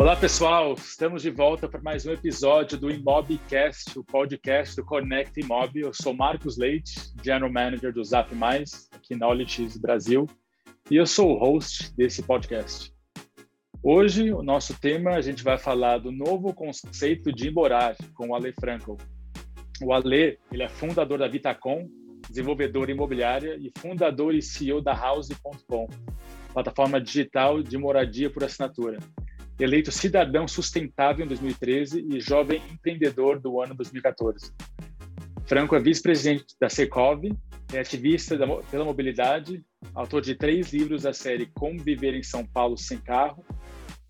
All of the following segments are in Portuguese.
Olá, pessoal. Estamos de volta para mais um episódio do Imobcast, o podcast do Connect Imob. Eu sou Marcos Leite, General Manager do Zap Mais, aqui na Olitis Brasil, e eu sou o host desse podcast. Hoje, o nosso tema, a gente vai falar do novo conceito de morar com o Ale Frankel. O Ale, ele é fundador da Vitacom, desenvolvedor imobiliária e fundador e CEO da House.com, plataforma digital de moradia por assinatura eleito cidadão sustentável em 2013 e jovem empreendedor do ano 2014. Franco é vice-presidente da Secov, é ativista pela mobilidade, autor de três livros da série Como Viver em São Paulo Sem Carro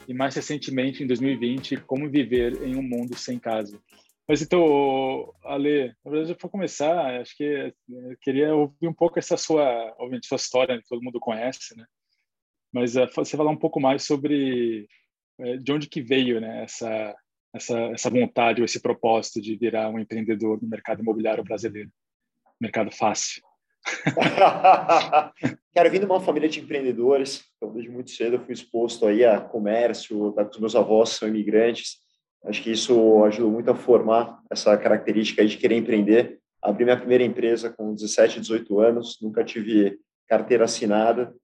e, mais recentemente, em 2020, Como Viver em um Mundo Sem Casa. Mas então, Ale, na verdade, para começar, acho que eu queria ouvir um pouco essa sua, sua história, que todo mundo conhece, né? Mas uh, você falar um pouco mais sobre de onde que veio né, essa, essa, essa vontade ou esse propósito de virar um empreendedor no mercado imobiliário brasileiro? Mercado fácil. Quero vir de uma família de empreendedores. Então, desde muito cedo eu fui exposto aí a comércio, tá, os meus avós são imigrantes. Acho que isso ajudou muito a formar essa característica de querer empreender. Abri minha primeira empresa com 17, 18 anos, nunca tive carteira assinada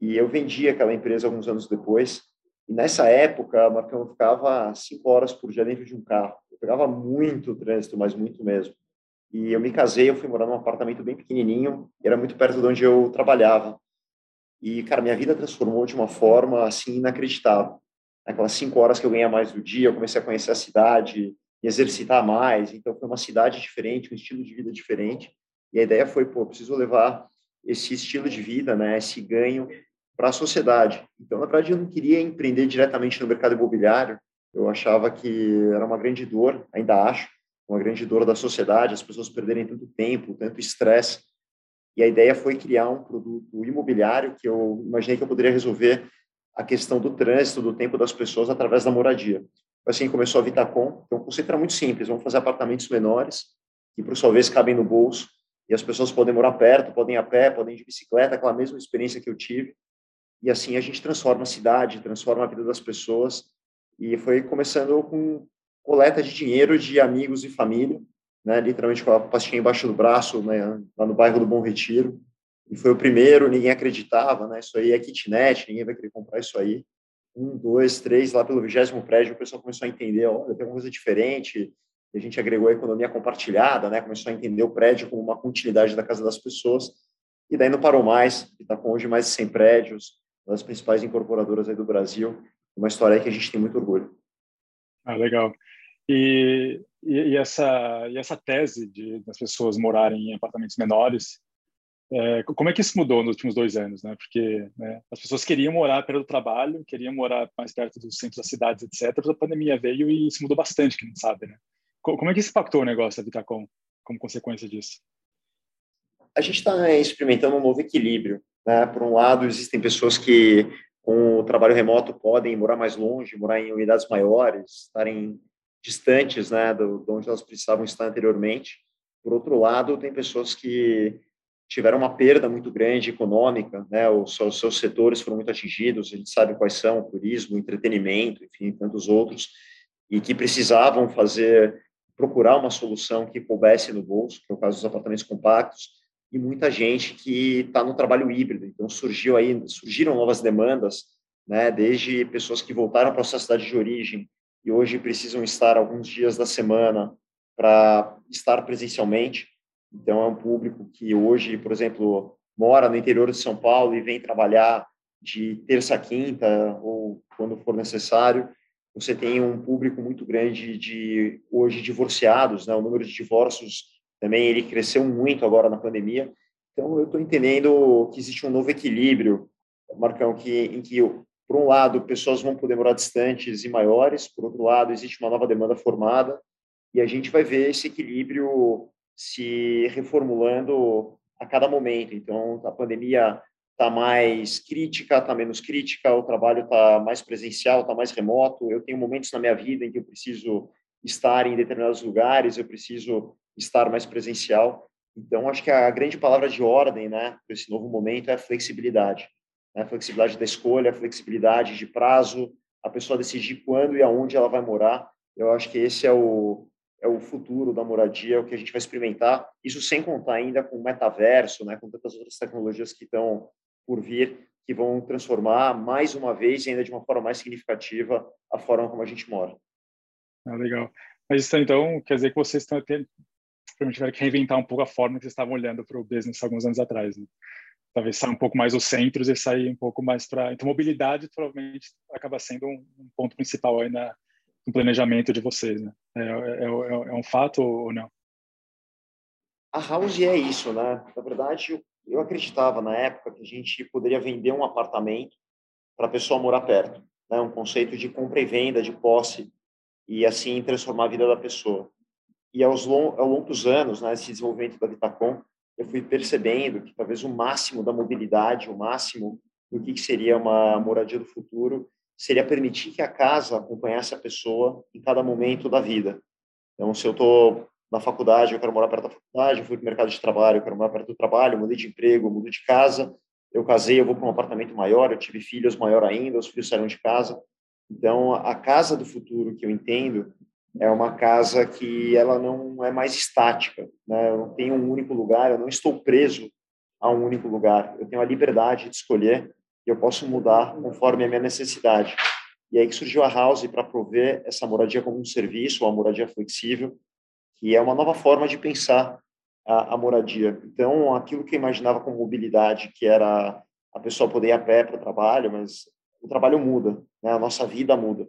e eu vendi aquela empresa alguns anos depois. E nessa época, Marcão, eu ficava cinco horas por dia dentro de um carro. Eu pegava muito trânsito, mas muito mesmo. E eu me casei, eu fui morar num apartamento bem pequenininho, era muito perto de onde eu trabalhava. E, cara, minha vida transformou de uma forma, assim, inacreditável. Aquelas cinco horas que eu ganhei mais do dia, eu comecei a conhecer a cidade, me exercitar mais. Então, foi uma cidade diferente, um estilo de vida diferente. E a ideia foi, pô, preciso levar esse estilo de vida, né, esse ganho para a sociedade. Então, na verdade, eu não queria empreender diretamente no mercado imobiliário. Eu achava que era uma grande dor, ainda acho, uma grande dor da sociedade, as pessoas perderem tanto tempo, tanto estresse. E a ideia foi criar um produto imobiliário que eu imaginei que eu poderia resolver a questão do trânsito, do tempo das pessoas através da moradia. Assim começou a Vitacom. Então, o conceito era muito simples: vamos fazer apartamentos menores, que por sua vez cabem no bolso, e as pessoas podem morar perto, podem ir a pé, podem ir de bicicleta, aquela mesma experiência que eu tive e assim a gente transforma a cidade, transforma a vida das pessoas. E foi começando com coleta de dinheiro de amigos e família, né, literalmente com a pastinha embaixo do braço, né, lá no bairro do Bom Retiro. E foi o primeiro, ninguém acreditava, né, isso aí é kitnet, ninguém vai querer comprar isso aí. Um, dois, três, lá pelo vigésimo prédio, o pessoal começou a entender, olha, tem uma coisa diferente, e a gente agregou a economia compartilhada, né, começou a entender o prédio como uma continuidade da casa das pessoas, e daí não parou mais, está com hoje mais de 100 prédios, uma das principais incorporadoras aí do Brasil, uma história que a gente tem muito orgulho. Ah, legal. E, e, e essa, e essa tese de das pessoas morarem em apartamentos menores, é, como é que isso mudou nos últimos dois anos, né? Porque né, as pessoas queriam morar perto do trabalho, queriam morar mais perto dos centros das cidades, etc. Mas a pandemia veio e isso mudou bastante, quem não sabe, né? Como é que isso impactou o negócio da Vitacom como consequência disso? A gente está experimentando um novo equilíbrio né? Por um lado, existem pessoas que, com o trabalho remoto, podem morar mais longe, morar em unidades maiores, estarem distantes né, de onde elas precisavam estar anteriormente. Por outro lado, tem pessoas que tiveram uma perda muito grande econômica, né? Os, seus setores foram muito atingidos, a gente sabe quais são, turismo, entretenimento, enfim, tantos outros, e que precisavam fazer, procurar uma solução que coubesse no bolso, que é o caso dos apartamentos compactos, e muita gente que está no trabalho híbrido. Então surgiu aí, surgiram novas demandas, né? Desde pessoas que voltaram para a sua cidade de origem e hoje precisam estar alguns dias da semana para estar presencialmente. Então é um público que hoje, por exemplo, mora no interior de São Paulo e vem trabalhar de terça a quinta ou quando for necessário. Você tem um público muito grande de hoje divorciados, né? O número de divórcios também ele cresceu muito agora na pandemia. Então, eu estou entendendo que existe um novo equilíbrio, Marcão, que, em que, por um lado, pessoas vão poder morar distantes e maiores, por outro lado, existe uma nova demanda formada, e a gente vai ver esse equilíbrio se reformulando a cada momento. Então, a pandemia está mais crítica, está menos crítica, o trabalho está mais presencial, está mais remoto. Eu tenho momentos na minha vida em que eu preciso estar em determinados lugares, eu preciso estar mais presencial. Então, acho que a grande palavra de ordem, né, para esse novo momento é a flexibilidade. Né? A flexibilidade da escolha, a flexibilidade de prazo, a pessoa decidir quando e aonde ela vai morar. Eu acho que esse é o, é o futuro da moradia, é o que a gente vai experimentar. Isso sem contar ainda com o metaverso, né, com tantas outras tecnologias que estão por vir, que vão transformar mais uma vez e ainda de uma forma mais significativa a forma como a gente mora. Ah, legal. Mas então quer dizer que vocês estão tendo, tiveram que reinventar um pouco a forma que vocês estavam olhando para o business alguns anos atrás. Né? Talvez sair um pouco mais os centros e sair um pouco mais para. Então, mobilidade provavelmente acaba sendo um, um ponto principal aí na, no planejamento de vocês. Né? É, é, é, é um fato ou não? A House é isso, né? Na verdade, eu acreditava na época que a gente poderia vender um apartamento para a pessoa morar perto, né? Um conceito de compra e venda, de posse e assim transformar a vida da pessoa. E aos long, ao longo dos anos, né, desenvolvimento da Vitacom, eu fui percebendo que talvez o máximo da mobilidade, o máximo do que seria uma moradia do futuro, seria permitir que a casa acompanhasse a pessoa em cada momento da vida. Então, se eu estou na faculdade, eu quero morar perto da faculdade, eu fui para o mercado de trabalho, eu quero morar perto do trabalho, mudei de emprego, mudei de casa, eu casei, eu vou para um apartamento maior, eu tive filhos maior ainda, os filhos saíram de casa. Então, a casa do futuro que eu entendo é uma casa que ela não é mais estática, né? Eu não tenho um único lugar, eu não estou preso a um único lugar. Eu tenho a liberdade de escolher e eu posso mudar conforme a minha necessidade. E aí que surgiu a House para prover essa moradia como um serviço, uma moradia flexível, que é uma nova forma de pensar a, a moradia. Então, aquilo que eu imaginava como mobilidade, que era a pessoa poder ir a pé para o trabalho, mas o trabalho muda, né? a nossa vida muda.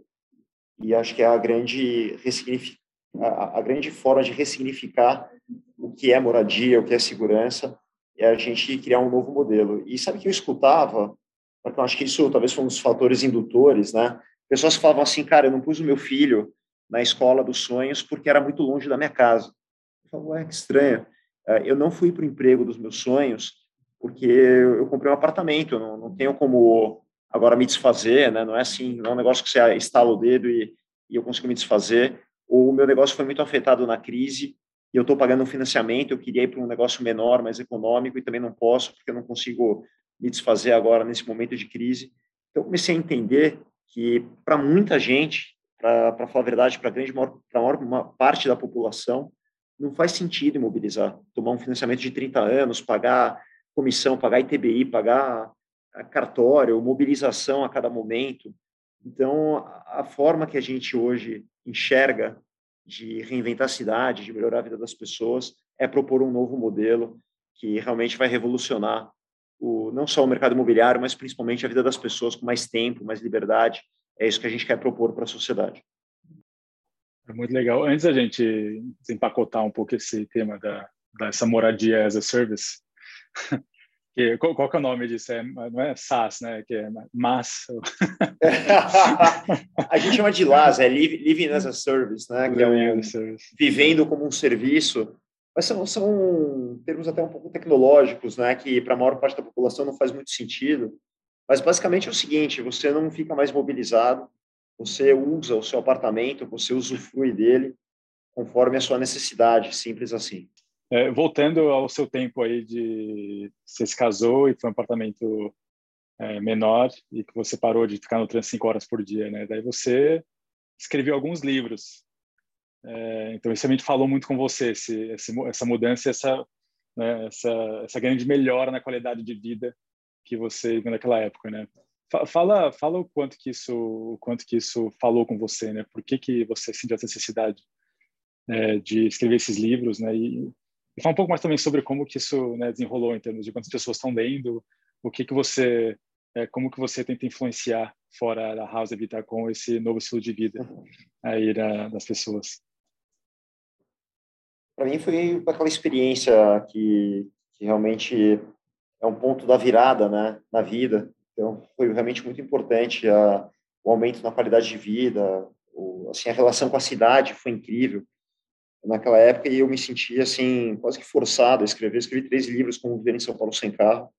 E acho que é a grande, a, a grande forma de ressignificar o que é moradia, o que é segurança, é a gente criar um novo modelo. E sabe que eu escutava, porque eu acho que isso talvez foi um dos fatores indutores, né? Pessoas falavam assim, cara, eu não pus o meu filho na escola dos sonhos porque era muito longe da minha casa. Eu falava, ué, que estranho. É, eu não fui para o emprego dos meus sonhos porque eu comprei um apartamento, eu não, não tenho como agora me desfazer, né? Não é assim, não é um negócio que você estala o dedo e, e eu consigo me desfazer. O meu negócio foi muito afetado na crise e eu estou pagando um financiamento. Eu queria ir para um negócio menor, mais econômico e também não posso porque eu não consigo me desfazer agora nesse momento de crise. Então, comecei a entender que para muita gente, para falar a verdade, para a grande maior, maior parte da população, não faz sentido imobilizar, tomar um financiamento de 30 anos, pagar comissão, pagar ITBI, pagar cartório, mobilização a cada momento. Então, a forma que a gente hoje enxerga de reinventar a cidade, de melhorar a vida das pessoas, é propor um novo modelo que realmente vai revolucionar o, não só o mercado imobiliário, mas principalmente a vida das pessoas com mais tempo, mais liberdade. É isso que a gente quer propor para a sociedade. É muito legal. Antes da gente desempacotar um pouco esse tema da dessa moradia as a service, que, qual, qual que é o nome disso? É, não é SaaS, né? Que é MAS. a gente chama de LAS, é Living as a Service, né? Que é um, vivendo como um serviço. Mas são, são termos até um pouco tecnológicos, né? Que para a maior parte da população não faz muito sentido. Mas basicamente é o seguinte: você não fica mais mobilizado, você usa o seu apartamento, você usufrui dele conforme a sua necessidade, simples assim. É, voltando ao seu tempo aí de você se casou e foi um apartamento é, menor e que você parou de ficar no trânsito cinco horas por dia, né? Daí você escreveu alguns livros. É, então isso também falou muito com você, esse, esse, essa mudança, essa, né, essa, essa grande melhora na qualidade de vida que você viu naquela época, né? Fala, fala o quanto que isso, o quanto que isso falou com você, né? Por que que você sentiu essa necessidade é, de escrever esses livros, né? E fala um pouco mais também sobre como que isso né, desenrolou em termos de quantas pessoas estão lendo, o que que você, é, como que você tenta influenciar fora da House Habitat com esse novo estilo de vida aí da, das pessoas. Para mim foi aquela experiência que, que realmente é um ponto da virada, né, na vida. Então foi realmente muito importante a, o aumento na qualidade de vida, o, assim a relação com a cidade foi incrível naquela época e eu me sentia assim quase que forçado a escrever. Eu escrevi três livros como Viver em São Paulo sem carro,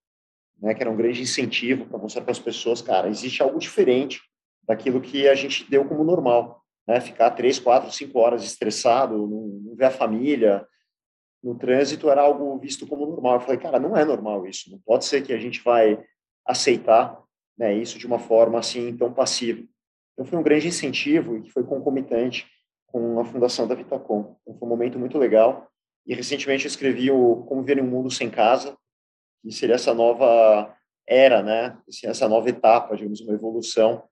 né, que era um grande incentivo para mostrar para as pessoas, cara, existe algo diferente daquilo que a gente deu como normal, né? Ficar três, quatro, cinco horas estressado, não, não ver a família no trânsito era algo visto como normal. Eu falei, cara, não é normal isso. Não pode ser que a gente vai aceitar né, isso de uma forma assim tão passiva. Então, foi um grande incentivo e foi concomitante com a fundação da Vitacom. Então, foi um momento muito legal. E recentemente eu escrevi o Como Ver um Mundo Sem Casa, que seria essa nova era, né? Assim, essa nova etapa, digamos, uma evolução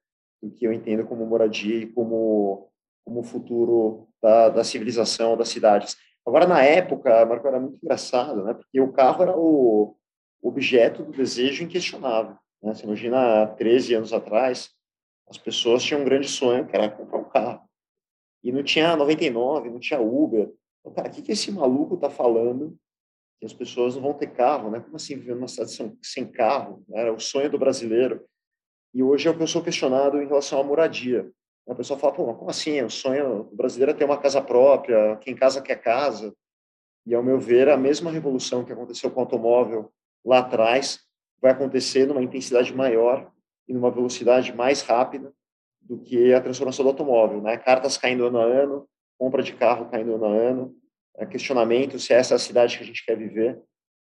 do que eu entendo como moradia e como como futuro da, da civilização, das cidades. Agora, na época, Marco, era muito engraçado, né? Porque o carro era o objeto do desejo inquestionável. Né? Você imagina, há 13 anos atrás, as pessoas tinham um grande sonho, que era comprar um carro. E não tinha 99, não tinha Uber. Então, cara, o que, que esse maluco está falando que as pessoas não vão ter carro, né? Como assim viver numa cidade sem, carro? Era o sonho do brasileiro. E hoje é o que eu sou questionado em relação à moradia. A pessoa fala, pô, como assim? O sonho do brasileiro é ter uma casa própria, quem casa quer casa. E, ao meu ver, a mesma revolução que aconteceu com o automóvel lá atrás vai acontecer numa intensidade maior e numa velocidade mais rápida do que a transformação do automóvel, né? Cartas caindo ano a ano, compra de carro caindo ano a ano, é questionamento se essa é a cidade que a gente quer viver.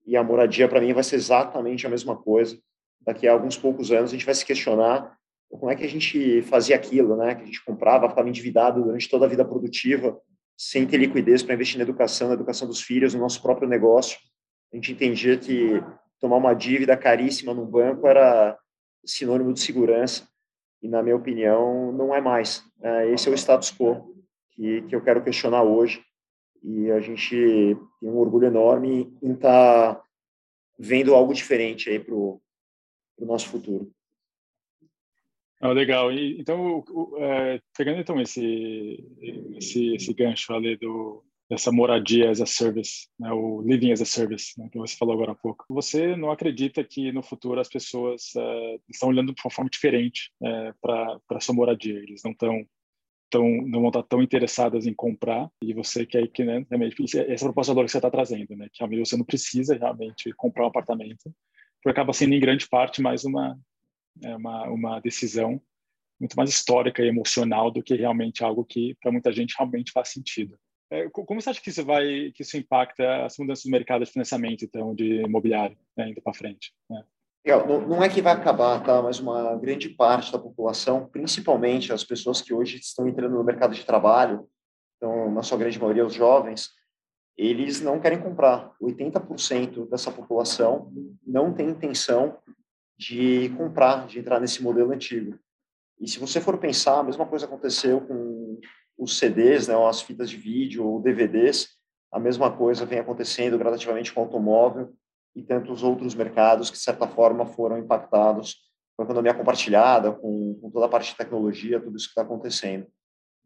E a moradia, para mim, vai ser exatamente a mesma coisa. Daqui a alguns poucos anos, a gente vai se questionar como é que a gente fazia aquilo, né? Que a gente comprava, ficava endividado durante toda a vida produtiva, sem ter liquidez para investir na educação, na educação dos filhos, no nosso próprio negócio. A gente entendia que tomar uma dívida caríssima num banco era sinônimo de segurança e, na minha opinião, não é mais. Né? Esse é o status quo que, que eu quero questionar hoje e a gente tem um orgulho enorme em estar tá vendo algo diferente aí para o nosso futuro. Ah, legal. E, então, o, é, pegando então esse, esse, esse gancho ali do, dessa moradia as a service, né, o living as a service, né, que você falou agora há pouco. Você não acredita que no futuro as pessoas uh, estão olhando de uma forma diferente uh, é, para a sua moradia? Eles não estão tão, não vão estar tão interessadas em comprar e você quer que né, realmente essa proposta que você está trazendo, né, que realmente você não precisa realmente comprar um apartamento, porque acaba sendo em grande parte mais uma é uma, uma decisão muito mais histórica e emocional do que realmente algo que para muita gente realmente faz sentido. É, como você acha que isso vai, que isso impacta as mudanças do mercado de financiamento, então, de imobiliário, né, indo para frente? Né? Não, é que vai acabar, tá? Mas uma grande parte da população, principalmente as pessoas que hoje estão entrando no mercado de trabalho, então, na sua grande maioria, os jovens, eles não querem comprar. 80% dessa população não tem intenção de comprar, de entrar nesse modelo antigo. E se você for pensar, a mesma coisa aconteceu com os CDs, né, as fitas de vídeo ou DVDs, a mesma coisa vem acontecendo gradativamente com o automóvel e tantos outros mercados que, de certa forma, foram impactados com a economia compartilhada, com, com toda a parte de tecnologia, tudo isso que está acontecendo.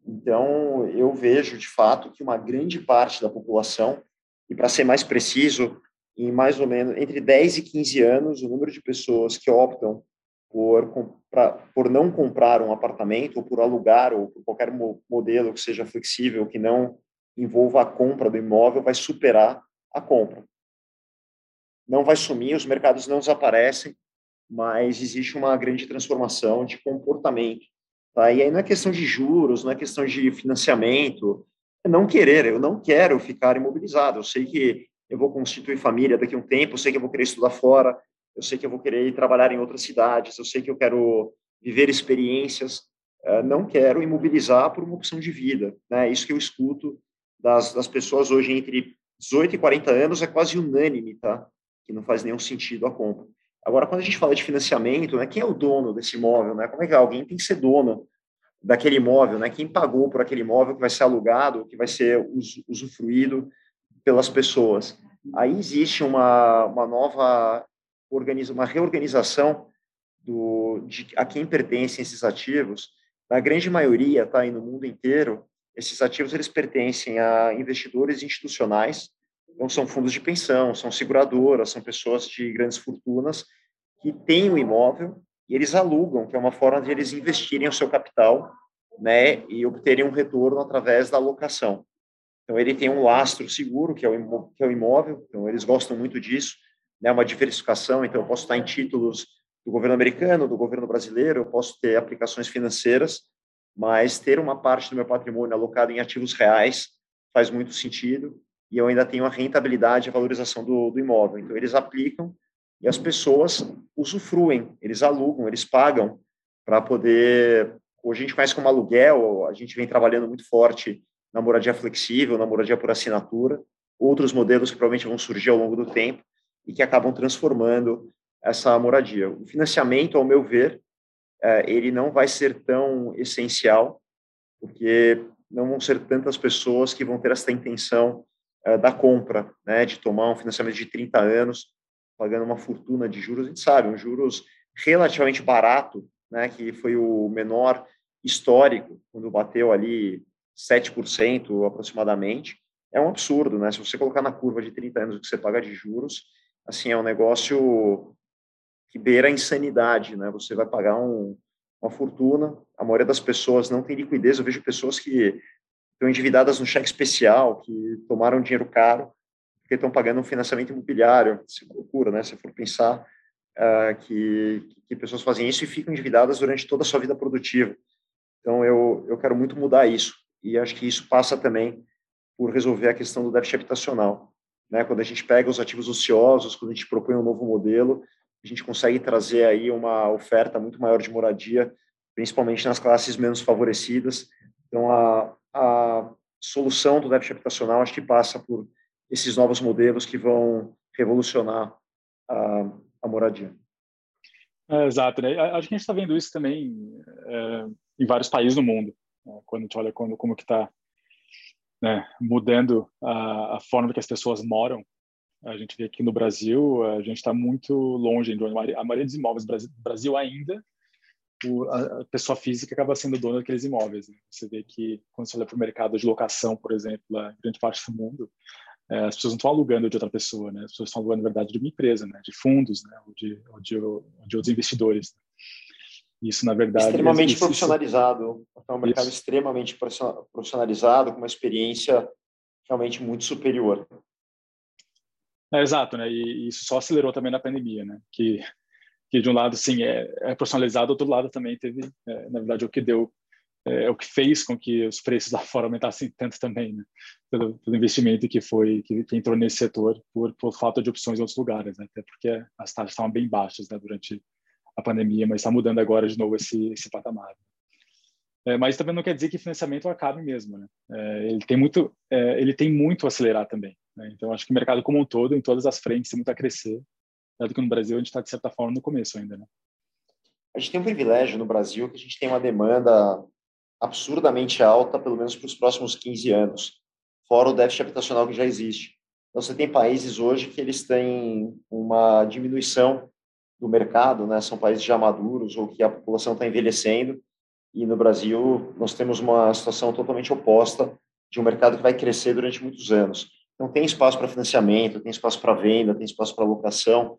Então, eu vejo, de fato, que uma grande parte da população, e para ser mais preciso, em mais ou menos entre 10 e 15 anos, o número de pessoas que optam por, por não comprar um apartamento, ou por alugar, ou por qualquer modelo que seja flexível, que não envolva a compra do imóvel, vai superar a compra. Não vai sumir, os mercados não desaparecem, mas existe uma grande transformação de comportamento. Tá? E aí não é questão de juros, não é questão de financiamento, é não querer, eu não quero ficar imobilizado. Eu sei que eu vou constituir família daqui a um tempo, eu sei que eu vou querer estudar fora, eu sei que eu vou querer ir trabalhar em outras cidades, eu sei que eu quero viver experiências, uh, não quero imobilizar por uma opção de vida. Né? Isso que eu escuto das, das pessoas hoje entre 18 e 40 anos é quase unânime, tá? Que não faz nenhum sentido a compra. Agora, quando a gente fala de financiamento, né, quem é o dono desse imóvel? Né? Como é que alguém tem que ser dono daquele imóvel? Né? Quem pagou por aquele imóvel que vai ser alugado, que vai ser usufruído pelas pessoas. Aí existe uma, uma nova organiza, uma reorganização do, de a quem pertencem esses ativos. Na grande maioria, tá, aí no mundo inteiro, esses ativos eles pertencem a investidores institucionais, não são fundos de pensão, são seguradoras, são pessoas de grandes fortunas que têm o um imóvel e eles alugam, que é uma forma de eles investirem o seu capital, né, e obterem um retorno através da locação. Então, ele tem um lastro seguro, que é o, que é o imóvel, então eles gostam muito disso, né, uma diversificação, então eu posso estar em títulos do governo americano, do governo brasileiro, eu posso ter aplicações financeiras, mas ter uma parte do meu patrimônio alocado em ativos reais faz muito sentido, e eu ainda tenho a rentabilidade, a valorização do, do imóvel. Então, eles aplicam e as pessoas usufruem, eles alugam, eles pagam para poder hoje a gente conhece como aluguel, a gente vem trabalhando muito forte na moradia flexível, na moradia por assinatura, outros modelos que provavelmente vão surgir ao longo do tempo e que acabam transformando essa moradia. O financiamento, ao meu ver, é, ele não vai ser tão essencial, porque não vão ser tantas pessoas que vão ter essa intenção é, da compra, né, de tomar um financiamento de 30 anos, pagando uma fortuna de juros, a gente sabe, um juros relativamente barato, né, que foi o menor histórico, quando bateu ali 7% aproximadamente, é um absurdo, né? Se você colocar na curva de 30 anos o que você paga de juros, assim, é um negócio que beira a insanidade, né? Você vai pagar um, uma fortuna, a maioria das pessoas não tem liquidez, eu vejo pessoas que estão endividadas no cheque especial, que tomaram dinheiro caro, porque estão pagando um financiamento imobiliário, isso é né? Se for pensar uh, que, que pessoas fazem isso e ficam endividadas durante toda a sua vida produtiva. Então, eu, eu quero muito mudar isso, e acho que isso passa também por resolver a questão do déficit habitacional. Né? Quando a gente pega os ativos ociosos, quando a gente propõe um novo modelo, a gente consegue trazer aí uma oferta muito maior de moradia, principalmente nas classes menos favorecidas. Então, a, a solução do déficit habitacional acho que passa por esses novos modelos que vão revolucionar a, a moradia. É, exato, né? Acho que a gente está vendo isso também é, em vários países do mundo. Né? Quando a gente olha como, como que está né, mudando a, a, forma que as pessoas moram. A gente vê que no Brasil a gente está muito longe de onde a maioria dos imóveis no Brasil ainda o, a pessoa física acaba sendo dona daqueles imóveis. Né? Você vê que quando você olha para o mercado de locação, por exemplo, lá, grande parte do mundo, é, as pessoas não estão alugando de outra pessoa, né? As pessoas estão alugando, na verdade, de uma empresa, né? De fundos, né? Ou de, ou de, ou de outros investidores. Isso, na verdade... Extremamente profissionalizado. É um mercado isso. extremamente profissionalizado, com uma experiência realmente muito superior. É, exato, né? E isso só acelerou também na pandemia, né? Que, que de um lado, sim, é, é profissionalizado, do outro lado também teve, é, na verdade, o que deu, é, o que fez com que os preços lá fora aumentassem tanto também, né? Pelo, pelo investimento que foi, que, que, entrou nesse setor por, por falta de opções em outros lugares, né? Até porque as taxas estavam bem baixas, né? Durante a pandemia, mas está mudando agora de novo esse, esse patamar. É, mas também não quer dizer que financiamento acabe mesmo, né? É, ele tem muito, é, ele tem muito a acelerar também. Né? Então acho que o mercado como um todo, em todas as frentes, tem muito a crescer. Dado que no Brasil a gente está de certa forma no começo ainda, né? A gente tem um privilégio no Brasil que a gente tem uma demanda absurdamente alta, pelo menos para os próximos 15 anos, fora o déficit habitacional que já existe. Então, você tem países hoje que eles têm uma diminuição do mercado, né? São países já maduros ou que a população está envelhecendo. E no Brasil nós temos uma situação totalmente oposta de um mercado que vai crescer durante muitos anos. Então tem espaço para financiamento, tem espaço para venda, tem espaço para locação.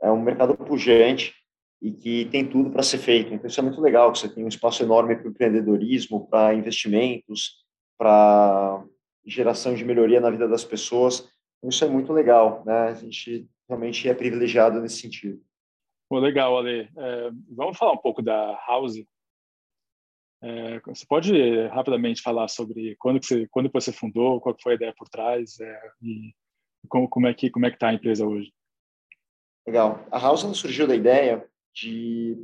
É um mercado pujante e que tem tudo para ser feito. Então isso é muito legal, que você tem um espaço enorme para empreendedorismo, para investimentos, para geração de melhoria na vida das pessoas. Então, isso é muito legal, né? A gente realmente é privilegiado nesse sentido. Legal, Ale. É, vamos falar um pouco da House. É, você pode rapidamente falar sobre quando que você, quando você fundou, qual foi a ideia por trás é, e como, como é que como é que está a empresa hoje? Legal. A House surgiu da ideia de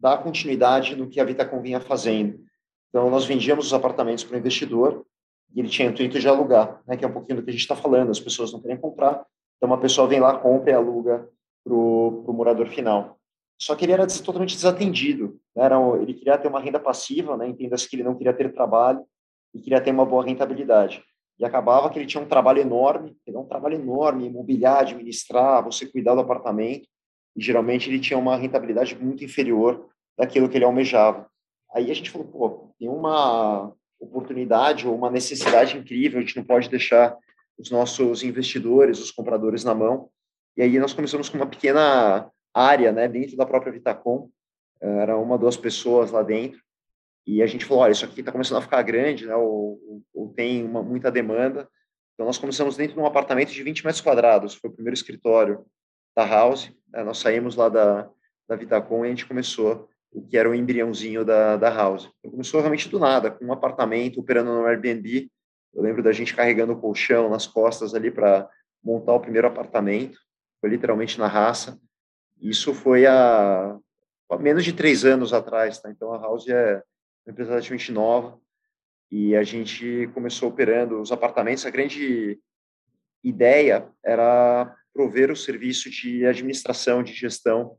dar continuidade no que a Vitacom vinha fazendo. Então, nós vendíamos os apartamentos para o investidor e ele tinha o intuito de alugar, né, que é um pouquinho do que a gente está falando. As pessoas não querem comprar, então uma pessoa vem lá, compra e aluga para o morador final. Só que ele era totalmente desatendido. Né? Era, ele queria ter uma renda passiva, né? entenda-se que ele não queria ter trabalho e queria ter uma boa rentabilidade. E acabava que ele tinha um trabalho enorme, um trabalho enorme, imobiliar, administrar, você cuidar do apartamento, e geralmente ele tinha uma rentabilidade muito inferior daquilo que ele almejava. Aí a gente falou, pô, tem uma oportunidade ou uma necessidade incrível, a gente não pode deixar os nossos investidores, os compradores na mão, e aí nós começamos com uma pequena área, né, dentro da própria Vitacom, era uma, duas pessoas lá dentro, e a gente falou, olha, isso aqui está começando a ficar grande, né, ou, ou tem uma, muita demanda, então nós começamos dentro de um apartamento de 20 metros quadrados, foi o primeiro escritório da House, né, nós saímos lá da, da Vitacom e a gente começou o que era o embriãozinho da, da House. Então, começou realmente do nada, com um apartamento operando no Airbnb, eu lembro da gente carregando o colchão nas costas ali para montar o primeiro apartamento, foi literalmente na raça. Isso foi há, há menos de três anos atrás, tá? Então a House é uma empresa relativamente nova, e a gente começou operando os apartamentos. A grande ideia era prover o serviço de administração, de gestão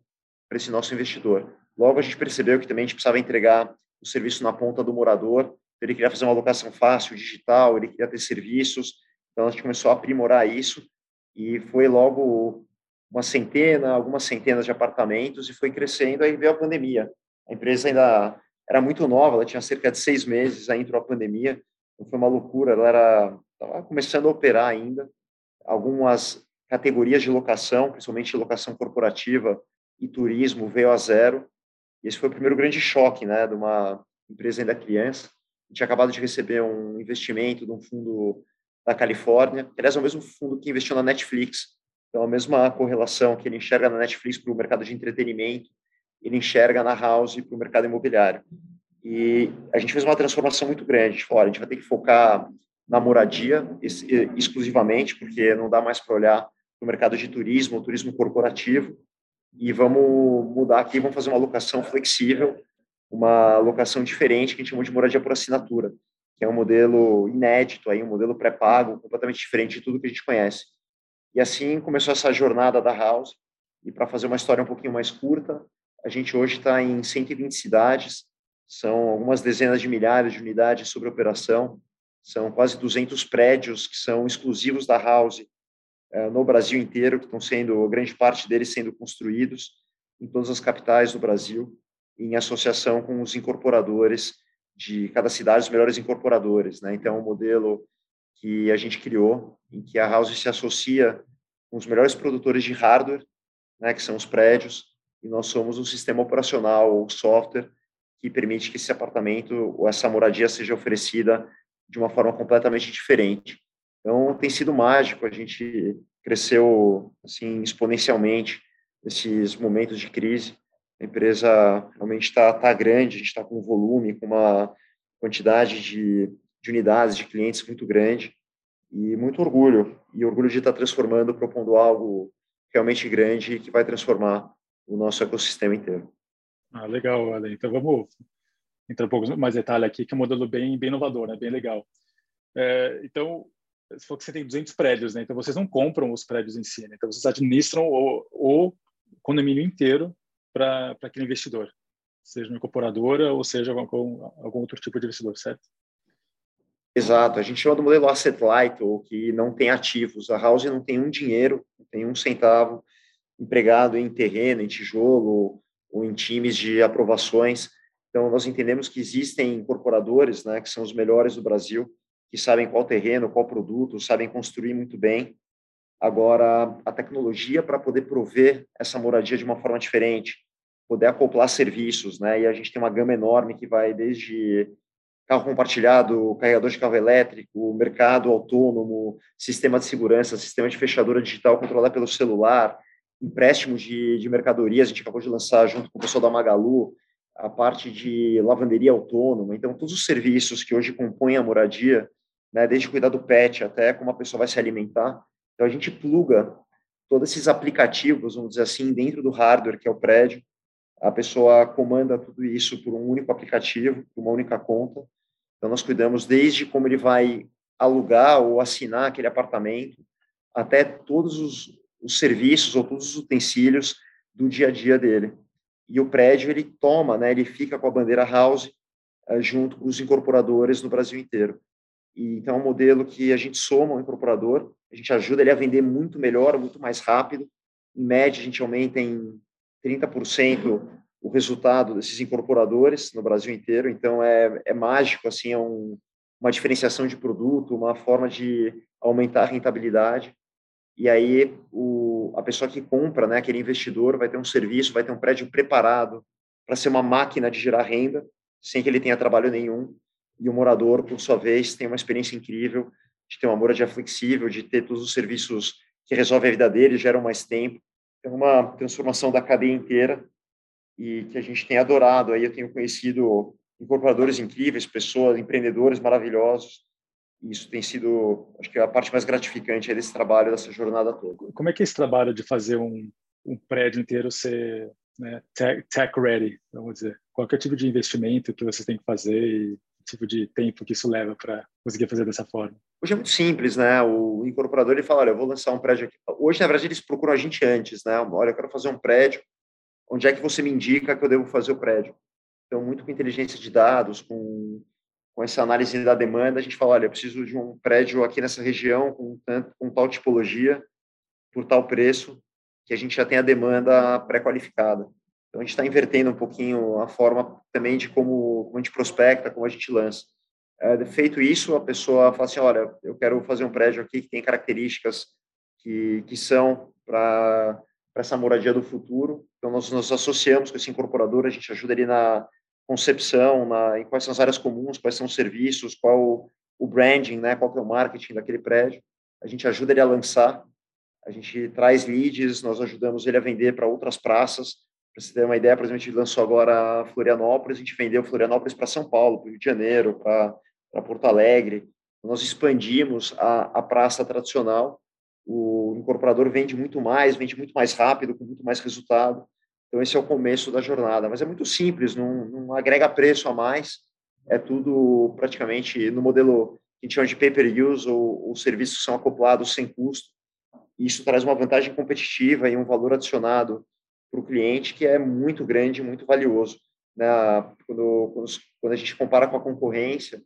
para esse nosso investidor. Logo, a gente percebeu que também a gente precisava entregar o serviço na ponta do morador, ele queria fazer uma locação fácil, digital, ele queria ter serviços, então a gente começou a aprimorar isso e foi logo uma centena, algumas centenas de apartamentos e foi crescendo, aí veio a pandemia. A empresa ainda era muito nova, ela tinha cerca de seis meses, aí entrou a pandemia, então foi uma loucura, ela estava começando a operar ainda, algumas categorias de locação, principalmente locação corporativa e turismo, veio a zero, e esse foi o primeiro grande choque, né, de uma empresa ainda criança. A gente acabado de receber um investimento de um fundo da Califórnia, aliás, é o mesmo fundo que investiu na Netflix, então a mesma correlação que ele enxerga na Netflix para o mercado de entretenimento, ele enxerga na House para o mercado imobiliário. E a gente fez uma transformação muito grande. A gente falou, a gente vai ter que focar na moradia exclusivamente, porque não dá mais para olhar para o mercado de turismo, o turismo corporativo, e vamos mudar aqui, vamos fazer uma locação flexível, uma locação diferente que a gente chama de moradia por assinatura, que é um modelo inédito, aí, um modelo pré-pago, completamente diferente de tudo que a gente conhece. E assim começou essa jornada da House, e para fazer uma história um pouquinho mais curta, a gente hoje está em 120 cidades, são algumas dezenas de milhares de unidades sobre operação, são quase 200 prédios que são exclusivos da House eh, no Brasil inteiro, que estão sendo, grande parte deles sendo construídos em todas as capitais do Brasil, em associação com os incorporadores de cada cidade, os melhores incorporadores. Né? Então, um modelo que a gente criou, em que a House se associa com os melhores produtores de hardware, né, que são os prédios, e nós somos um sistema operacional ou software que permite que esse apartamento ou essa moradia seja oferecida de uma forma completamente diferente. Então, tem sido mágico, a gente cresceu assim exponencialmente nesses momentos de crise. A empresa realmente está tá grande, a gente está com um volume, com uma quantidade de, de unidades, de clientes muito grande e muito orgulho. E orgulho de estar transformando, propondo algo realmente grande que vai transformar o nosso ecossistema inteiro. Ah, legal, Ale. Então vamos entrar um pouco mais detalhe aqui, que é um modelo bem, bem inovador, né? bem legal. É, então, você falou que você tem 200 prédios, né? Então vocês não compram os prédios em si, né? Então vocês administram o, o condomínio inteiro para aquele investidor, seja uma incorporadora ou seja algum, algum outro tipo de investidor, certo? Exato, a gente chama do modelo asset light, ou que não tem ativos. A House não tem um dinheiro, não tem um centavo empregado em terreno, em tijolo ou em times de aprovações. Então, nós entendemos que existem incorporadores, né, que são os melhores do Brasil, que sabem qual terreno, qual produto, sabem construir muito bem. Agora, a tecnologia para poder prover essa moradia de uma forma diferente, poder acoplar serviços, né? E a gente tem uma gama enorme que vai desde carro compartilhado, carregador de carro elétrico, mercado autônomo, sistema de segurança, sistema de fechadura digital controlado pelo celular, empréstimos de, de mercadorias, a gente acabou de lançar junto com o pessoal da Magalu, a parte de lavanderia autônoma. Então, todos os serviços que hoje compõem a moradia, né, desde cuidar do pet até como a pessoa vai se alimentar. Então, a gente pluga todos esses aplicativos, vamos dizer assim, dentro do hardware, que é o prédio. A pessoa comanda tudo isso por um único aplicativo, por uma única conta. Então, nós cuidamos desde como ele vai alugar ou assinar aquele apartamento, até todos os, os serviços ou todos os utensílios do dia a dia dele. E o prédio, ele toma, né, ele fica com a bandeira House eh, junto com os incorporadores no Brasil inteiro. E, então, é um modelo que a gente soma o incorporador, a gente ajuda ele a vender muito melhor, muito mais rápido. Em média, a gente aumenta em 30% o resultado desses incorporadores no Brasil inteiro. Então, é, é mágico, assim, é um, uma diferenciação de produto, uma forma de aumentar a rentabilidade. E aí, o, a pessoa que compra, né, aquele investidor, vai ter um serviço, vai ter um prédio preparado para ser uma máquina de gerar renda, sem que ele tenha trabalho nenhum e o morador, por sua vez, tem uma experiência incrível de ter uma moradia flexível, de ter todos os serviços que resolvem a vida dele, geram mais tempo. É uma transformação da cadeia inteira e que a gente tem adorado. Aí eu tenho conhecido incorporadores incríveis, pessoas, empreendedores maravilhosos. E isso tem sido, acho que é a parte mais gratificante desse trabalho, dessa jornada toda. Como é que é esse trabalho de fazer um, um prédio inteiro ser né, tech, tech ready, vamos dizer? Qualquer tipo de investimento que você tem que fazer e tipo de tempo que isso leva para conseguir fazer dessa forma? Hoje é muito simples, né? O incorporador ele fala, olha, eu vou lançar um prédio aqui. Hoje, na verdade, eles procuram a gente antes, né? Olha, eu quero fazer um prédio. Onde é que você me indica que eu devo fazer o prédio? Então, muito com inteligência de dados, com, com essa análise da demanda, a gente fala, olha, eu preciso de um prédio aqui nessa região com, tanto, com tal tipologia, por tal preço, que a gente já tem a demanda pré-qualificada. Então, a gente está invertendo um pouquinho a forma também de como, como a gente prospecta, como a gente lança. É, feito isso, a pessoa fala assim, olha, eu quero fazer um prédio aqui que tem características que, que são para essa moradia do futuro. Então, nós nos associamos com esse incorporador, a gente ajuda ele na concepção, na, em quais são as áreas comuns, quais são os serviços, qual o branding, né, qual é o marketing daquele prédio. A gente ajuda ele a lançar, a gente traz leads, nós ajudamos ele a vender para outras praças, para você ter uma ideia, por exemplo, a gente lançou agora Florianópolis, a gente vendeu Florianópolis para São Paulo, para Rio de Janeiro, para Porto Alegre. Nós expandimos a, a praça tradicional. O incorporador vende muito mais, vende muito mais rápido, com muito mais resultado. Então, esse é o começo da jornada. Mas é muito simples, não, não agrega preço a mais. É tudo praticamente no modelo que a gente chama de pay-per-use, ou, ou serviços que são acoplados sem custo. Isso traz uma vantagem competitiva e um valor adicionado para o cliente que é muito grande, muito valioso. Né? Quando, quando, quando a gente compara com a concorrência,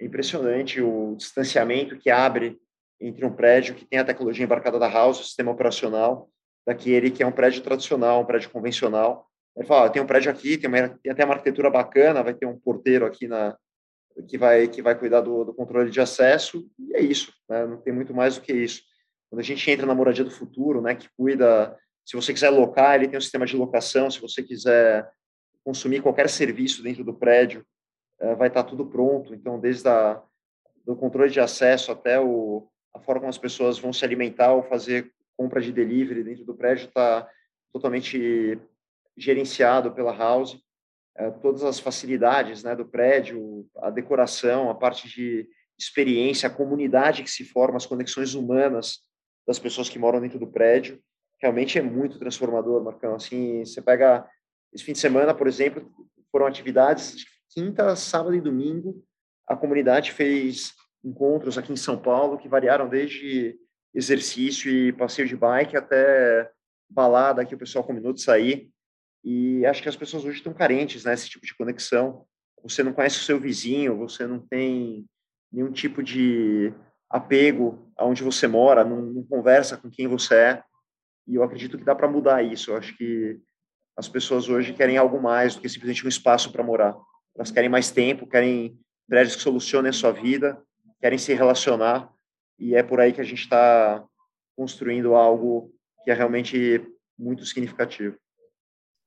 é impressionante o distanciamento que abre entre um prédio que tem a tecnologia embarcada da House, o sistema operacional, daquele que é um prédio tradicional, um prédio convencional. Ele fala, tem um prédio aqui, tem, uma, tem, até uma arquitetura bacana, vai ter um porteiro aqui na que vai que vai cuidar do, do controle de acesso e é isso, né? não tem muito mais do que isso. Quando a gente entra na moradia do futuro, né, que cuida se você quiser locar, ele tem um sistema de locação. Se você quiser consumir qualquer serviço dentro do prédio, é, vai estar tudo pronto. Então, desde a, do controle de acesso até o, a forma como as pessoas vão se alimentar ou fazer compra de delivery dentro do prédio está totalmente gerenciado pela House. É, todas as facilidades né, do prédio, a decoração, a parte de experiência, a comunidade que se forma, as conexões humanas das pessoas que moram dentro do prédio realmente é muito transformador, Marcão. Assim, você pega esse fim de semana, por exemplo, foram atividades de quinta, sábado e domingo. A comunidade fez encontros aqui em São Paulo que variaram desde exercício e passeio de bike até balada que o pessoal combinou de sair. E acho que as pessoas hoje estão carentes nesse né, tipo de conexão. Você não conhece o seu vizinho, você não tem nenhum tipo de apego aonde você mora, não, não conversa com quem você é. E eu acredito que dá para mudar isso. Eu acho que as pessoas hoje querem algo mais do que simplesmente um espaço para morar. Elas querem mais tempo, querem prédios que solucionem a sua vida, querem se relacionar. E é por aí que a gente está construindo algo que é realmente muito significativo.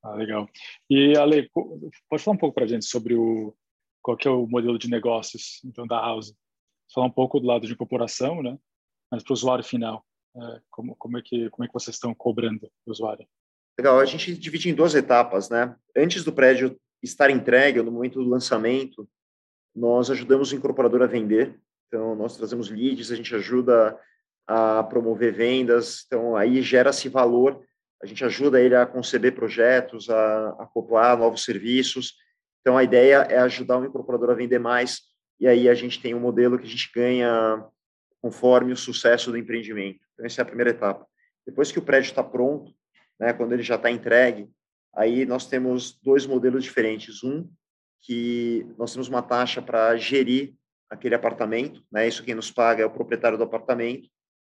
Ah, legal. E, Ale, pode falar um pouco para a gente sobre o, qual que é o modelo de negócios então, da House? Falar um pouco do lado de incorporação, né? mas para o usuário final. É, como, como, é que, como é que vocês estão cobrando o usuário? Legal, a gente divide em duas etapas, né? Antes do prédio estar entregue, no momento do lançamento, nós ajudamos o incorporador a vender. Então, nós trazemos leads, a gente ajuda a promover vendas. Então, aí gera-se valor. A gente ajuda ele a conceber projetos, a acoplar novos serviços. Então, a ideia é ajudar o incorporador a vender mais. E aí a gente tem um modelo que a gente ganha conforme o sucesso do empreendimento. Então, essa é a primeira etapa. Depois que o prédio está pronto, né, quando ele já está entregue, aí nós temos dois modelos diferentes. Um, que nós temos uma taxa para gerir aquele apartamento, né, isso quem nos paga é o proprietário do apartamento.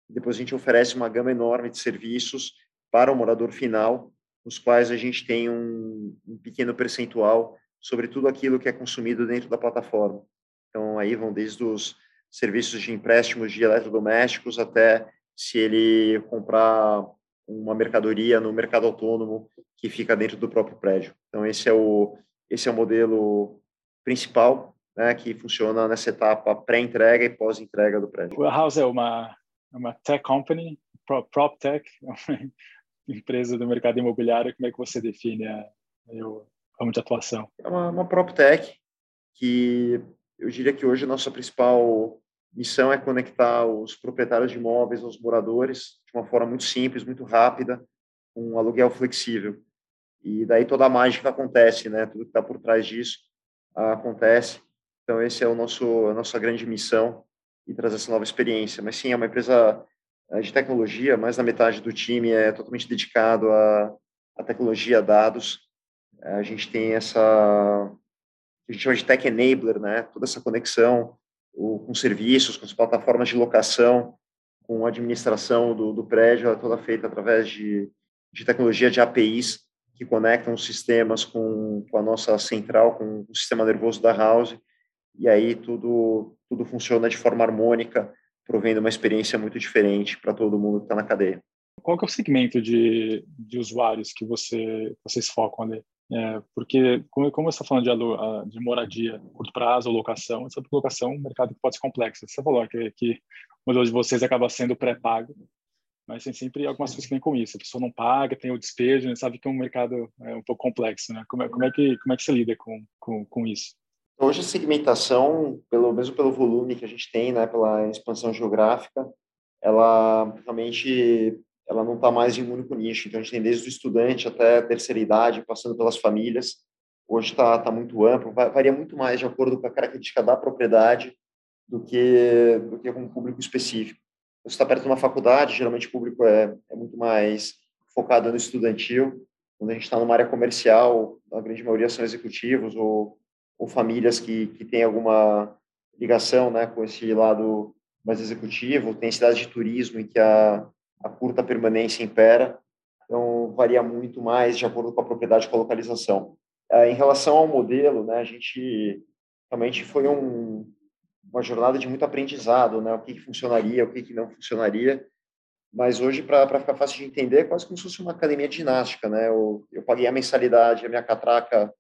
Depois a gente oferece uma gama enorme de serviços para o morador final, nos quais a gente tem um, um pequeno percentual sobre tudo aquilo que é consumido dentro da plataforma. Então, aí vão desde os serviços de empréstimos de eletrodomésticos até se ele comprar uma mercadoria no mercado autônomo que fica dentro do próprio prédio. Então esse é o esse é o modelo principal, né, que funciona nessa etapa pré-entrega e pós-entrega do prédio. A House é uma uma tech company, prop tech, uma empresa do mercado imobiliário. Como é que você define a, o ramo de atuação? É uma, uma prop tech que eu diria que hoje a nossa principal missão é conectar os proprietários de imóveis aos moradores de uma forma muito simples, muito rápida, com um aluguel flexível. e daí toda a mágica acontece, né? Tudo que está por trás disso acontece. Então, esse é o nosso, a nossa grande missão e trazer essa nova experiência. Mas sim, é uma empresa eh, de tecnologia, mais da metade do time é totalmente dedicado à, à tecnologia, dados. A gente tem essa, a gente chama de tech enabler, né? Toda essa conexão o, com serviços, com as plataformas de locação, com a administração do, do prédio, é toda feita através de, de tecnologia de APIs que conectam os sistemas com, com a nossa central, com o sistema nervoso da house, e aí tudo, tudo funciona de forma harmônica, provendo uma experiência muito diferente para todo mundo que está na cadeia. Qual que é o segmento de, de usuários que você, vocês focam ali? É, porque, como, como você está falando de, de moradia, curto prazo, locação, essa locação é um mercado que pode ser complexo. Você falou que, que o modelo de vocês acaba sendo pré-pago, mas tem sempre algumas coisas que vêm com isso. A pessoa não paga, tem o despejo, né? sabe que é um mercado é, um pouco complexo. Né? Como, é, como, é que, como é que você lida com, com, com isso? Hoje a segmentação, pelo mesmo pelo volume que a gente tem, né, pela expansão geográfica, ela realmente ela não está mais em um único nicho. Então a gente tem desde o estudante até a terceira idade, passando pelas famílias. Hoje está tá muito amplo, varia muito mais de acordo com a característica da propriedade do que do que com um público específico. Você está perto de uma faculdade, geralmente o público é, é muito mais focado no estudantil. Quando a gente está numa área comercial, a grande maioria são executivos ou, ou famílias que, que têm alguma ligação né, com esse lado mais executivo. Tem cidades de turismo em que a, a curta permanência impera. Então, varia muito mais de acordo com a propriedade com a localização. Ah, em relação ao modelo, né, a gente realmente foi um, uma jornada de muito aprendizado, né? O que, que funcionaria, o que, que não funcionaria. Mas hoje, para ficar fácil de entender, é quase como se fosse uma academia de ginástica, né? Eu, eu paguei a mensalidade, a minha catraca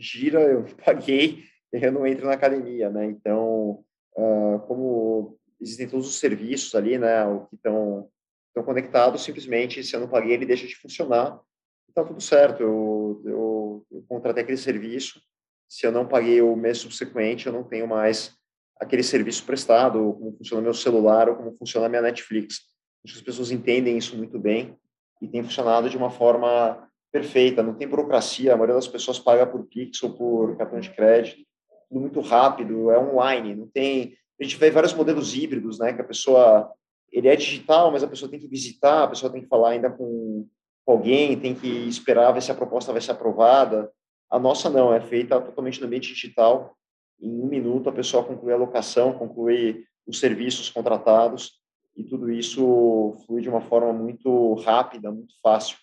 gira, eu paguei eu não entro na academia, né? Então, uh, como existem todos os serviços ali, né? Que estão estão conectados, simplesmente, se eu não paguei, ele deixa de funcionar. Está tudo certo. Eu, eu, eu contratei aquele serviço. Se eu não paguei o mês subsequente, eu não tenho mais aquele serviço prestado, como funciona meu celular ou como funciona minha Netflix. Acho que as pessoas entendem isso muito bem e tem funcionado de uma forma perfeita, não tem burocracia, a maioria das pessoas paga por Pix ou por cartão de crédito, tudo muito rápido, é online, não tem... A gente vê vários modelos híbridos, né, que a pessoa... Ele é digital, mas a pessoa tem que visitar, a pessoa tem que falar ainda com, com alguém, tem que esperar ver se a proposta vai ser aprovada. A nossa não, é feita totalmente no ambiente digital, em um minuto a pessoa conclui a locação, conclui os serviços contratados e tudo isso flui de uma forma muito rápida, muito fácil.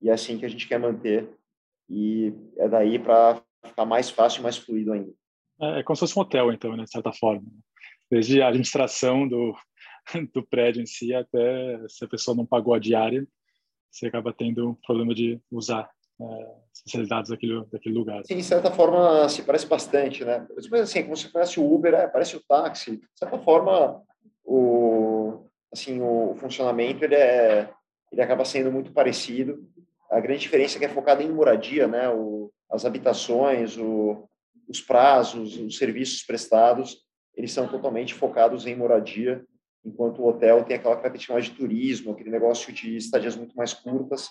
E é assim que a gente quer manter. E é daí para ficar mais fácil e mais fluido ainda. É, é como se fosse um hotel, então, né, de certa forma. Desde a administração do, do prédio em si até se a pessoa não pagou a diária, você acaba tendo um problema de usar é, especialidades daquele, daquele lugar. Sim, de certa forma se parece bastante, né? Mas assim, como você conhece o Uber, é, parece o táxi. De certa forma, o assim o funcionamento ele é ele acaba sendo muito parecido. A grande diferença é que é focada em moradia, né? O, as habitações, o, os prazos, os serviços prestados, eles são totalmente focados em moradia enquanto o hotel tem aquela característica mais de turismo, aquele negócio de estadias muito mais curtas,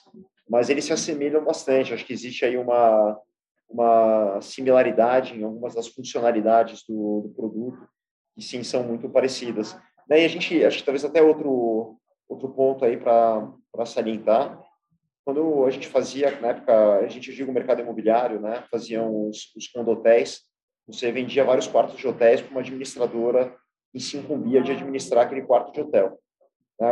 mas eles se assemelham bastante. Acho que existe aí uma, uma similaridade em algumas das funcionalidades do, do produto, que sim são muito parecidas. Daí a gente, acho que talvez até outro, outro ponto aí para salientar, quando a gente fazia, na época, a gente diga o mercado imobiliário, né, faziam os, os condotéis, você vendia vários quartos de hotéis para uma administradora e se incumbia de administrar aquele quarto de hotel. Né,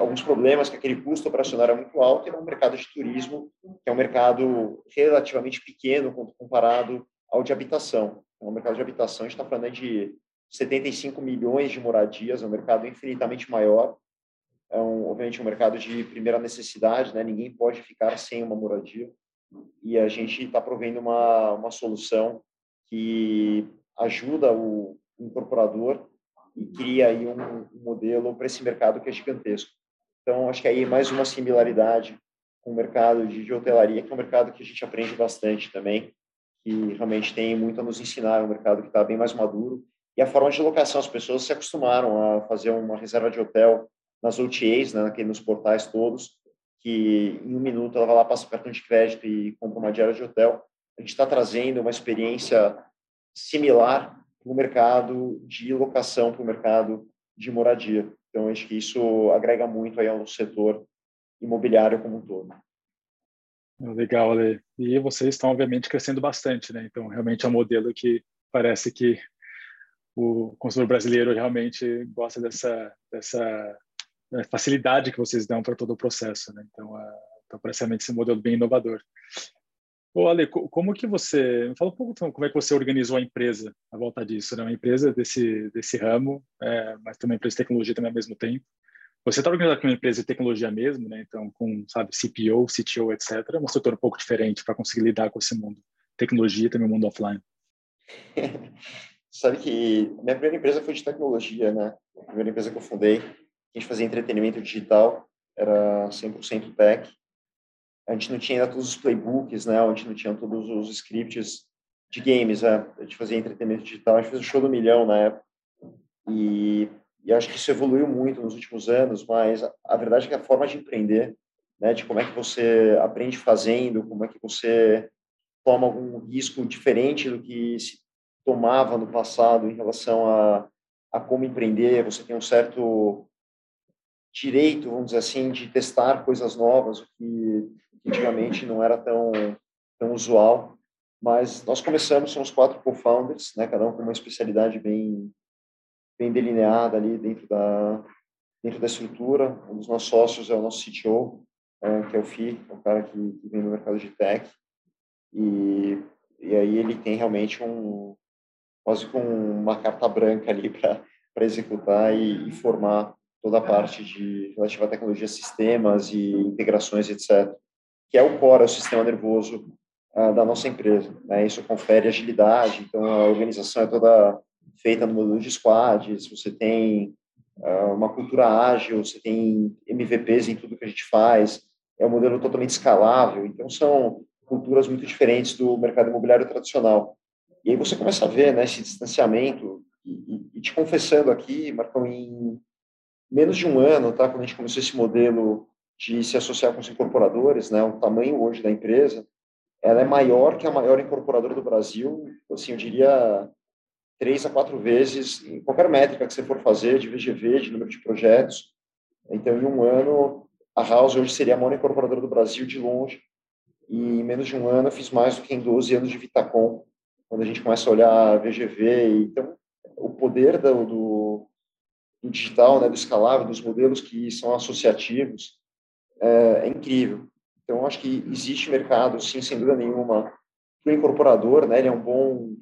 alguns problemas que aquele custo operacional era muito alto e um mercado de turismo, que é um mercado relativamente pequeno comparado ao de habitação. É um mercado de habitação, está falando de 75 milhões de moradias, é um mercado infinitamente maior. É, um, obviamente, um mercado de primeira necessidade, né? ninguém pode ficar sem uma moradia. E a gente está provendo uma, uma solução que ajuda o, incorporador e cria aí um, um modelo para esse mercado que é gigantesco. Então, acho que aí mais uma similaridade com o mercado de, de hotelaria, que é um mercado que a gente aprende bastante também, que realmente tem muito a nos ensinar, é um mercado que está bem mais maduro. E a forma de locação, as pessoas se acostumaram a fazer uma reserva de hotel nas OTAs, né, nos portais todos, que em um minuto ela vai lá, passa o cartão de crédito e compra uma diária de hotel. A gente está trazendo uma experiência similar para o mercado de locação, para o mercado de moradia. Então, acho que isso agrega muito aí ao setor imobiliário como um todo. Legal, Ale. E vocês estão, obviamente, crescendo bastante, né? Então, realmente é um modelo que parece que o consumidor brasileiro realmente gosta dessa, dessa facilidade que vocês dão para todo o processo, né? Então, uh, então parece esse modelo bem inovador. Ô, Ale, como que você... Fala um pouco então, como é que você organizou a empresa à volta disso, né? Uma empresa desse, desse ramo, é, mas também uma empresa de tecnologia também ao mesmo tempo. Você está organizado com uma empresa de tecnologia mesmo, né? Então, com, sabe, CPO, CTO, etc. É um setor um pouco diferente para conseguir lidar com esse mundo. Tecnologia e também o mundo offline. Sabe que minha primeira empresa foi de tecnologia, né? A primeira empresa que eu fundei, a gente fazia entretenimento digital, era 100% tech. A gente não tinha ainda todos os playbooks, né? A gente não tinha todos os scripts de games, né? A gente fazia entretenimento digital, a gente fez o show do milhão na época. E e acho que isso evoluiu muito nos últimos anos, mas a verdade é que a forma de empreender, né, de como é que você aprende fazendo, como é que você toma algum risco diferente do que se tomava no passado em relação a, a como empreender, você tem um certo direito, vamos dizer assim, de testar coisas novas, o que antigamente não era tão, tão usual. Mas nós começamos, somos quatro co-founders, né, cada um com uma especialidade bem, bem delineada ali dentro da dentro da estrutura. Um dos nossos sócios é o nosso CTO, é, que é o Fi, é um cara que, que vem do mercado de tech. E, e aí ele tem realmente um quase com uma carta branca ali para executar e, e, formar toda a parte de relativa à tecnologia, sistemas e integrações, etc. Que é o core, é o sistema nervoso uh, da nossa empresa. Né? Isso confere agilidade, então a organização é toda feita no modelo de squads, você tem uh, uma cultura ágil, você tem MVPs em tudo que a gente faz, é um modelo totalmente escalável, então são culturas muito diferentes do mercado imobiliário tradicional. E aí você começa a ver né, esse distanciamento, e, e, e te confessando aqui, Marcão, em menos de um ano, tá, quando a gente começou esse modelo de se associar com os incorporadores, né, o tamanho hoje da empresa, ela é maior que a maior incorporadora do Brasil, assim, eu diria três a quatro vezes em qualquer métrica que você for fazer, de VGV, de número de projetos. Então, em um ano, a House hoje seria a maior incorporadora do Brasil de longe, e em menos de um ano eu fiz mais do que em 12 anos de Vitacom, quando a gente começa a olhar VGV. Então, o poder do, do, do digital, né, do escalável, dos modelos que são associativos, é, é incrível. Então, acho que existe mercado, sim, sem dúvida nenhuma, o incorporador, né, ele é um bom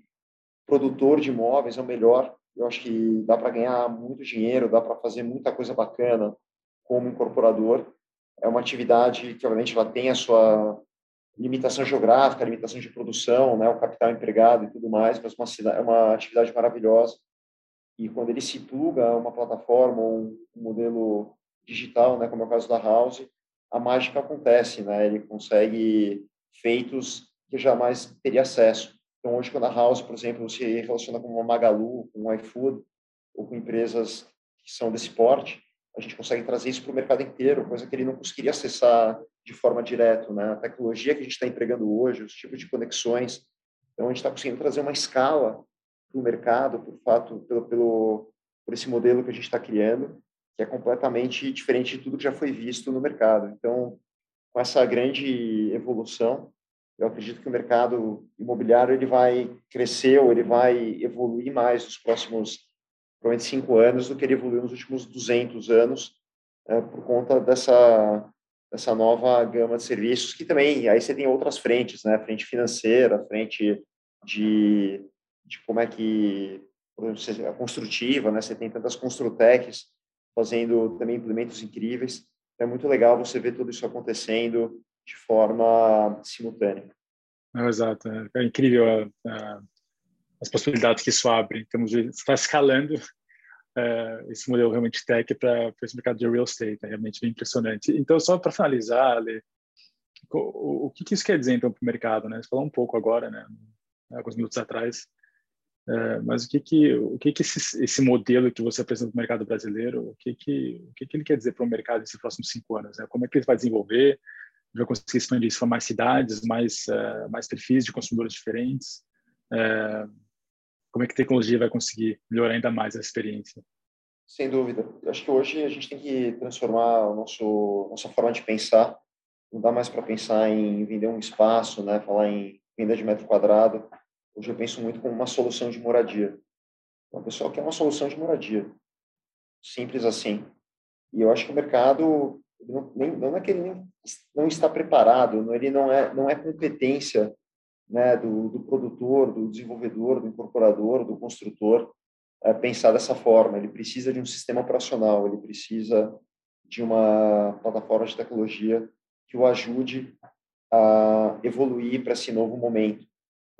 produtor de imóveis é o melhor. Eu acho que dá para ganhar muito dinheiro, dá para fazer muita coisa bacana como incorporador. É uma atividade que, obviamente, ela tem a sua limitação geográfica, limitação de produção, né, o capital empregado e tudo mais, mas uma, é uma atividade maravilhosa. E quando ele se pluga a uma plataforma ou um modelo digital, né, como é o caso da House, a mágica acontece, né? Ele consegue feitos que jamais teria acesso. Então, hoje, quando a House, por exemplo, se relaciona com uma Magalu, com um iFood, ou com empresas que são desse porte, a gente consegue trazer isso para o mercado inteiro, coisa que ele não conseguiria acessar de forma direta. Né? A tecnologia que a gente está empregando hoje, os tipos de conexões. Então, a gente está conseguindo trazer uma escala para o mercado, por fato, pelo, pelo, por esse modelo que a gente está criando, que é completamente diferente de tudo que já foi visto no mercado. Então, com essa grande evolução, eu acredito que o mercado imobiliário ele vai crescer ou ele vai evoluir mais nos próximos provavelmente cinco anos do que ele evoluiu nos últimos 200 anos é, por conta dessa dessa nova gama de serviços que também aí você tem outras frentes né frente financeira frente de, de como é que a construtiva né você tem tantas construtecs fazendo também implementos incríveis é muito legal você ver tudo isso acontecendo de forma simultânea. Não, exato, é, é incrível a, a, as possibilidades que isso abre. Então, está escalando é, esse modelo realmente tech para esse mercado de real estate, é realmente bem impressionante. Então, só para finalizar, Ale, o, o, que, que, isso quer dizer então para o mercado? Né? Você falou um pouco agora, né, alguns minutos atrás. É, mas o que que o que que esse, esse modelo que você apresenta para o mercado brasileiro, o que que o que que ele quer dizer para o mercado nesses próximos cinco anos? Né? Como é que ele vai desenvolver? Vai conseguir expandir isso para mais cidades, mais uh, mais perfis de consumidores diferentes? Uh, como é que a tecnologia vai conseguir melhorar ainda mais a experiência? Sem dúvida. Eu acho que hoje a gente tem que transformar o nosso nossa forma de pensar. Não dá mais para pensar em vender um espaço, né? Falar em venda de metro quadrado. Hoje eu penso muito como uma solução de moradia. Uma pessoa quer uma solução de moradia. Simples assim. E eu acho que o mercado não, nem, não é que ele não está preparado, ele não é não é competência né, do, do produtor, do desenvolvedor, do incorporador, do construtor é, pensar dessa forma. Ele precisa de um sistema operacional, ele precisa de uma plataforma de tecnologia que o ajude a evoluir para esse novo momento.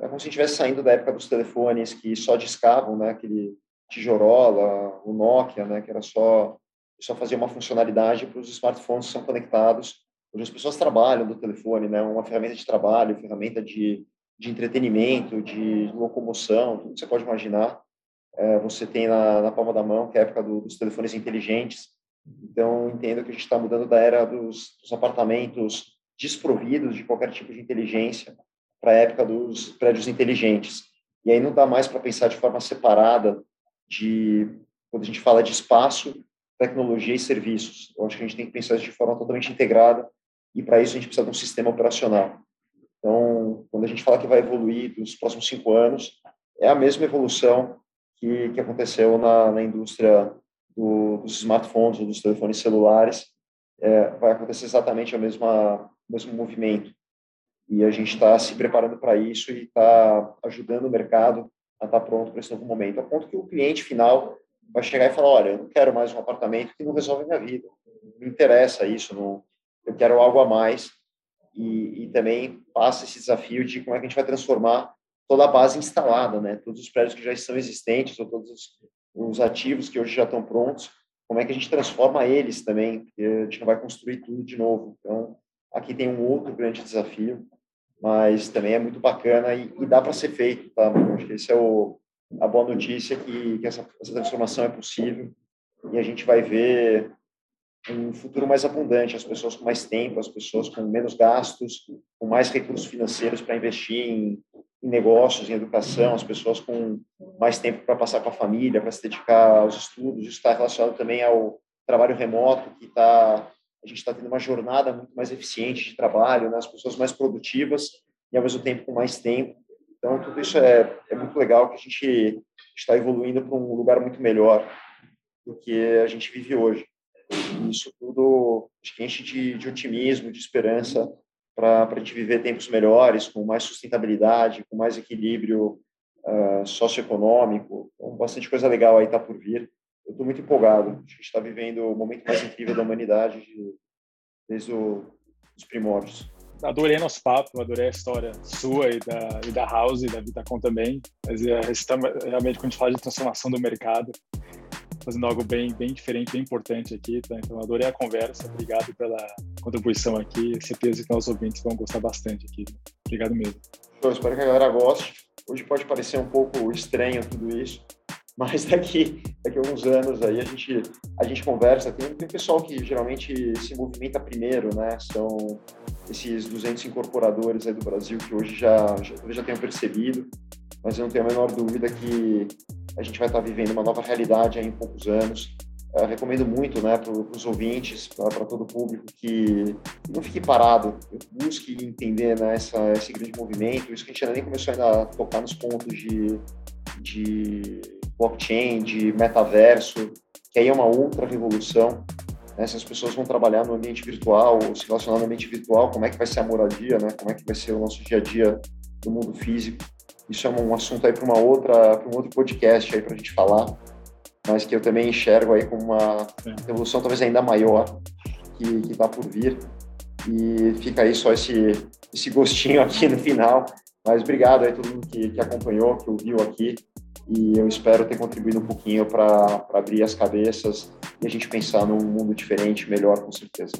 É como se estivesse saindo da época dos telefones que só discavam, né, aquele tijorola, o Nokia, né, que era só só fazia uma funcionalidade para os smartphones que são conectados. Hoje as pessoas trabalham do telefone, né, uma ferramenta de trabalho, ferramenta de, de entretenimento, de locomoção, tudo que você pode imaginar é, você tem na, na, palma da mão, que é a época do, dos telefones inteligentes. Então, entendo que a gente está mudando da era dos, dos, apartamentos desprovidos de qualquer tipo de inteligência para a época dos prédios inteligentes. E aí não dá mais para pensar de forma separada de quando a gente fala de espaço, tecnologia e serviços. Eu acho que a gente tem que pensar isso de forma totalmente integrada e para isso a gente precisa de um sistema operacional. Então, quando a gente fala que vai evoluir nos próximos cinco anos, é a mesma evolução que, que aconteceu na, na indústria do, dos smartphones ou dos telefones celulares. É, vai acontecer exatamente o mesmo movimento. E a gente está se preparando para isso e está ajudando o mercado a estar tá pronto para esse novo momento, a ponto que o cliente final vai chegar e falar, olha, eu não quero mais um apartamento que não resolve a minha vida, não me interessa isso, não, eu quero algo a mais. E, e também passa esse desafio de como é que a gente vai transformar toda a base instalada, né? Todos os prédios que já estão existentes ou todos os, os ativos que hoje já estão prontos, como é que a gente transforma eles também? Porque a gente não vai construir tudo de novo. Então, aqui tem um outro grande desafio, mas também é muito bacana e, e dá para ser feito, tá? Acho que esse é o, a boa notícia que, que essa, essa transformação é possível e a gente vai ver um futuro mais abundante, as pessoas com mais tempo, as pessoas com menos gastos, com mais recursos financeiros para investir em em negócios, em educação, as pessoas com mais tempo para passar com a família, para se dedicar aos estudos. Isso está relacionado também ao trabalho remoto, que está a gente está tendo uma jornada muito mais eficiente de trabalho, né? as pessoas mais produtivas e ao mesmo tempo com mais tempo. Então tudo isso é, é muito legal que a gente está evoluindo para um lugar muito melhor do que a gente vive hoje. E isso tudo enche de, de otimismo, de esperança para a gente viver tempos melhores, com mais sustentabilidade, com mais equilíbrio uh, socioeconômico. Então, bastante coisa legal aí está por vir. Eu estou muito empolgado. Acho que a gente está vivendo o momento mais incrível da humanidade de, desde o, os primórdios. Adorei nosso papo, adorei a história sua e da, e da House e da Vitacom também. Mas é, realmente, quando a gente fala de transformação do mercado, fazendo algo bem, bem diferente, bem importante aqui. Tá? Então, adorei a conversa. Obrigado pela contribuição aqui. Certeza que nossos ouvintes vão gostar bastante aqui. Obrigado mesmo. Eu espero que a galera goste. Hoje pode parecer um pouco estranho tudo isso, mas daqui, daqui a alguns anos aí a gente, a gente conversa. Tem, tem pessoal que geralmente se movimenta primeiro, né? São esses 200 incorporadores aí do Brasil que hoje já, já, já tenham percebido, mas eu não tenho a menor dúvida que a gente vai estar vivendo uma nova realidade em poucos anos. Eu recomendo muito né, para os ouvintes, para todo o público, que não fique parado, busque entender né, essa, esse grande movimento. Isso que a gente ainda nem começou ainda a tocar nos pontos de, de blockchain, de metaverso, que aí é uma outra revolução. Né, se as pessoas vão trabalhar no ambiente virtual, ou se relacionar no ambiente virtual, como é que vai ser a moradia, né, como é que vai ser o nosso dia a dia no mundo físico. Isso é um assunto aí para uma outra, para um outro podcast aí para a gente falar, mas que eu também enxergo aí como uma revolução talvez ainda maior que está por vir. E fica aí só esse, esse gostinho aqui no final. Mas obrigado aí a todo mundo que, que acompanhou, que ouviu aqui. E eu espero ter contribuído um pouquinho para abrir as cabeças e a gente pensar num mundo diferente, melhor, com certeza.